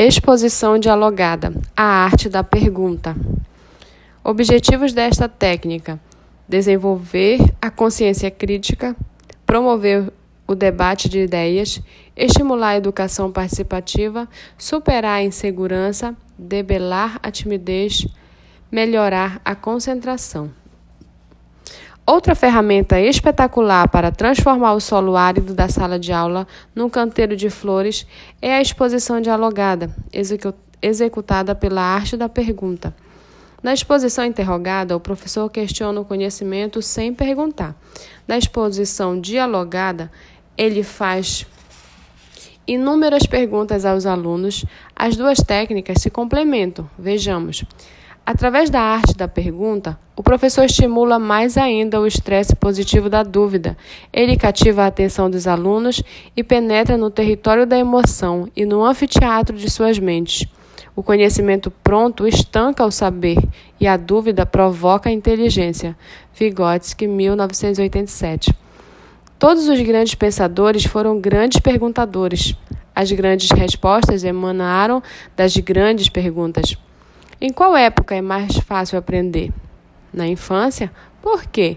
Exposição dialogada a arte da pergunta. Objetivos desta técnica: desenvolver a consciência crítica, promover o debate de ideias, estimular a educação participativa, superar a insegurança, debelar a timidez, melhorar a concentração. Outra ferramenta espetacular para transformar o solo árido da sala de aula num canteiro de flores é a exposição dialogada, executada pela arte da pergunta. Na exposição interrogada, o professor questiona o conhecimento sem perguntar. Na exposição dialogada, ele faz inúmeras perguntas aos alunos. As duas técnicas se complementam. Vejamos. Através da arte da pergunta, o professor estimula mais ainda o estresse positivo da dúvida. Ele cativa a atenção dos alunos e penetra no território da emoção e no anfiteatro de suas mentes. O conhecimento pronto estanca o saber e a dúvida provoca a inteligência. Vygotsky, 1987. Todos os grandes pensadores foram grandes perguntadores. As grandes respostas emanaram das grandes perguntas. Em qual época é mais fácil aprender? Na infância? Por quê?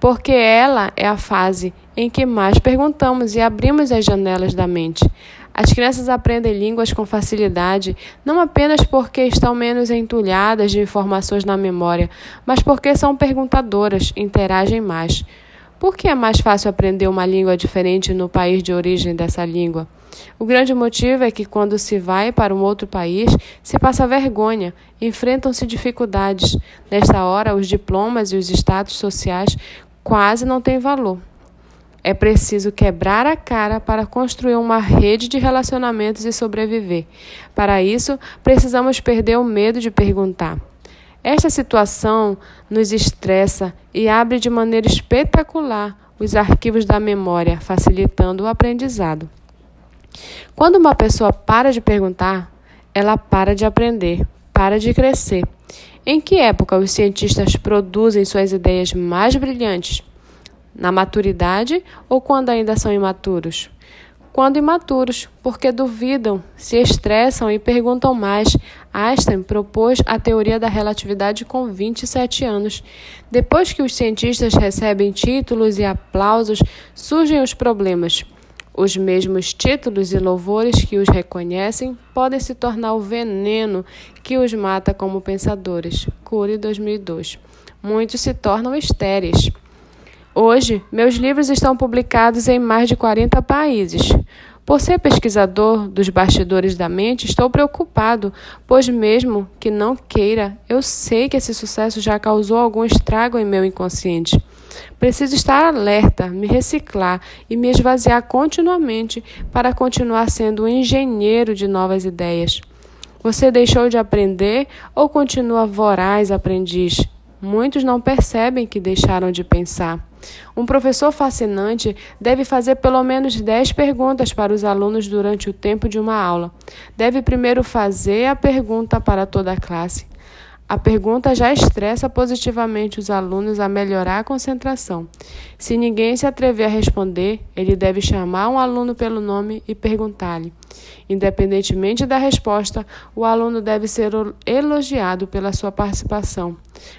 Porque ela é a fase em que mais perguntamos e abrimos as janelas da mente. As crianças aprendem línguas com facilidade, não apenas porque estão menos entulhadas de informações na memória, mas porque são perguntadoras, interagem mais. Por que é mais fácil aprender uma língua diferente no país de origem dessa língua? O grande motivo é que, quando se vai para um outro país, se passa vergonha, enfrentam-se dificuldades. Nesta hora, os diplomas e os status sociais quase não têm valor. É preciso quebrar a cara para construir uma rede de relacionamentos e sobreviver. Para isso, precisamos perder o medo de perguntar. Esta situação nos estressa e abre de maneira espetacular os arquivos da memória, facilitando o aprendizado. Quando uma pessoa para de perguntar, ela para de aprender, para de crescer. Em que época os cientistas produzem suas ideias mais brilhantes? Na maturidade ou quando ainda são imaturos? Quando imaturos, porque duvidam, se estressam e perguntam mais. Einstein propôs a teoria da relatividade com 27 anos. Depois que os cientistas recebem títulos e aplausos, surgem os problemas. Os mesmos títulos e louvores que os reconhecem podem se tornar o veneno que os mata como pensadores. Cury 2002. Muitos se tornam estéreis. Hoje, meus livros estão publicados em mais de 40 países. Por ser pesquisador dos bastidores da mente, estou preocupado, pois, mesmo que não queira, eu sei que esse sucesso já causou algum estrago em meu inconsciente. Preciso estar alerta, me reciclar e me esvaziar continuamente para continuar sendo um engenheiro de novas ideias. Você deixou de aprender ou continua voraz aprendiz? Muitos não percebem que deixaram de pensar. Um professor fascinante deve fazer pelo menos 10 perguntas para os alunos durante o tempo de uma aula. Deve primeiro fazer a pergunta para toda a classe. A pergunta já estressa positivamente os alunos a melhorar a concentração. Se ninguém se atrever a responder, ele deve chamar um aluno pelo nome e perguntar-lhe. Independentemente da resposta, o aluno deve ser elogiado pela sua participação.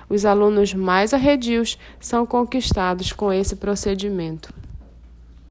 Os alunos mais arredios são conquistados com esse procedimento.